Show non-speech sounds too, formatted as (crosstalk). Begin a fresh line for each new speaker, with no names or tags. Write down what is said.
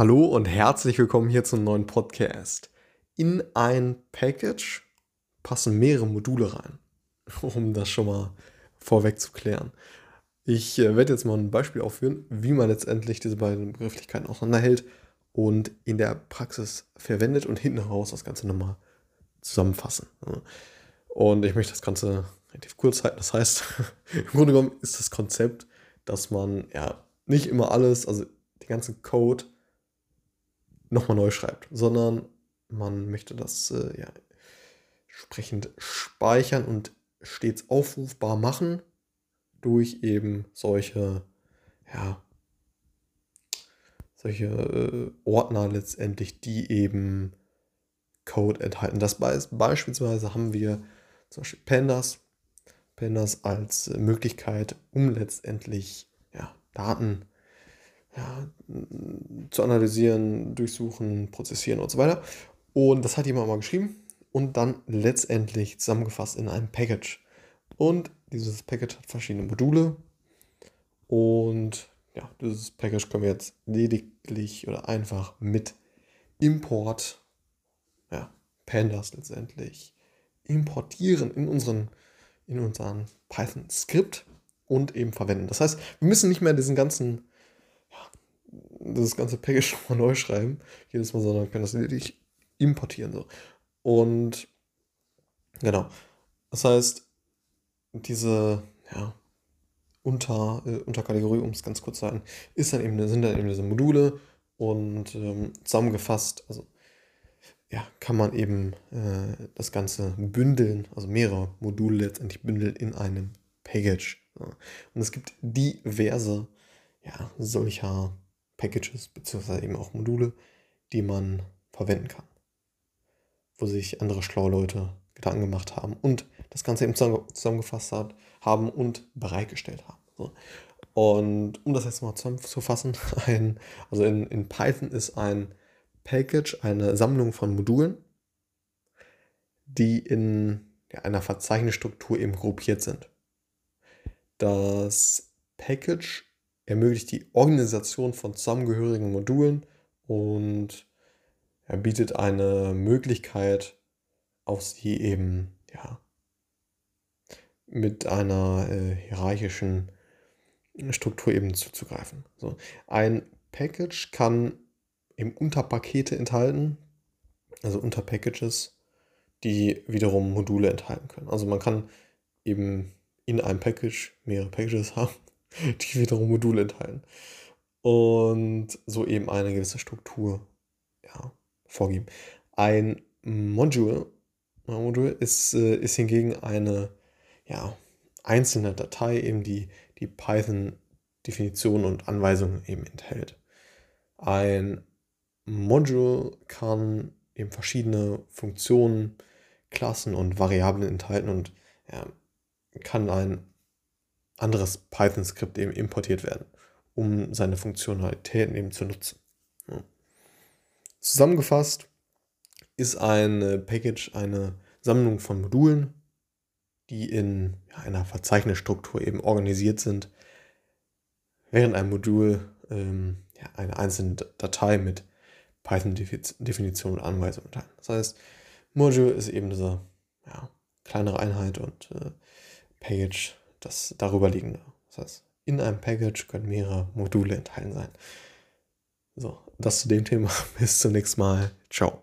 Hallo und herzlich willkommen hier zum neuen Podcast. In ein Package passen mehrere Module rein, (laughs) um das schon mal vorweg zu klären. Ich äh, werde jetzt mal ein Beispiel aufführen, wie man letztendlich diese beiden Begrifflichkeiten auseinanderhält und in der Praxis verwendet und hinten raus das Ganze nochmal zusammenfassen. Und ich möchte das Ganze relativ kurz halten. Das heißt, (laughs) im Grunde genommen ist das Konzept, dass man ja nicht immer alles, also den ganzen Code nochmal neu schreibt, sondern man möchte das äh, ja, entsprechend speichern und stets aufrufbar machen durch eben solche, ja, solche äh, Ordner letztendlich, die eben Code enthalten. Das be beispielsweise haben wir zum Beispiel Pandas, Pandas als äh, Möglichkeit, um letztendlich ja, Daten ja, zu analysieren, durchsuchen, prozessieren und so weiter. Und das hat jemand mal geschrieben und dann letztendlich zusammengefasst in einem Package. Und dieses Package hat verschiedene Module. Und ja, dieses Package können wir jetzt lediglich oder einfach mit Import, ja, Pandas letztendlich importieren in unseren, in unseren Python-Skript und eben verwenden. Das heißt, wir müssen nicht mehr diesen ganzen das ganze Package (laughs) nochmal neu schreiben, jedes Mal, sondern können das lediglich importieren. So. Und genau. Das heißt, diese ja, Unter, äh, Unterkategorie, um es ganz kurz zu sagen, ist dann eben, sind dann eben diese Module und ähm, zusammengefasst, also ja, kann man eben äh, das Ganze bündeln, also mehrere Module letztendlich bündeln in einem Package. So. Und es gibt diverse ja, solcher Packages beziehungsweise eben auch Module, die man verwenden kann. Wo sich andere schlaue Leute Gedanken gemacht haben und das Ganze eben zusammengefasst hat, haben und bereitgestellt haben. So. Und um das jetzt mal zusammenzufassen, (laughs) ein, also in, in Python ist ein Package eine Sammlung von Modulen, die in ja, einer Verzeichnisstruktur eben gruppiert sind. Das Package ermöglicht die Organisation von zusammengehörigen Modulen und er bietet eine Möglichkeit, auf sie eben ja, mit einer äh, hierarchischen Struktur eben zuzugreifen. So. Ein Package kann eben Unterpakete enthalten, also Unterpackages, die wiederum Module enthalten können. Also man kann eben in einem Package mehrere Packages (laughs) haben (laughs) die wiederum Module enthalten. Und so eben eine gewisse Struktur ja, vorgeben. Ein Module, ein Module ist, äh, ist hingegen eine ja, einzelne Datei, eben die die Python-Definition und Anweisungen eben enthält. Ein Module kann eben verschiedene Funktionen, Klassen und Variablen enthalten und ja, kann ein anderes Python-Skript eben importiert werden, um seine Funktionalitäten eben zu nutzen. Ja. Zusammengefasst ist ein Package eine Sammlung von Modulen, die in einer Verzeichnisstruktur eben organisiert sind, während ein Modul ähm, ja, eine einzelne Datei mit Python-Definition und Anweisung enthalten. Das heißt, Module ist eben diese ja, kleinere Einheit und äh, Package das darüber liegende. Das heißt, in einem Package können mehrere Module enthalten sein. So, das zu dem Thema. (laughs) Bis zum nächsten Mal. Ciao.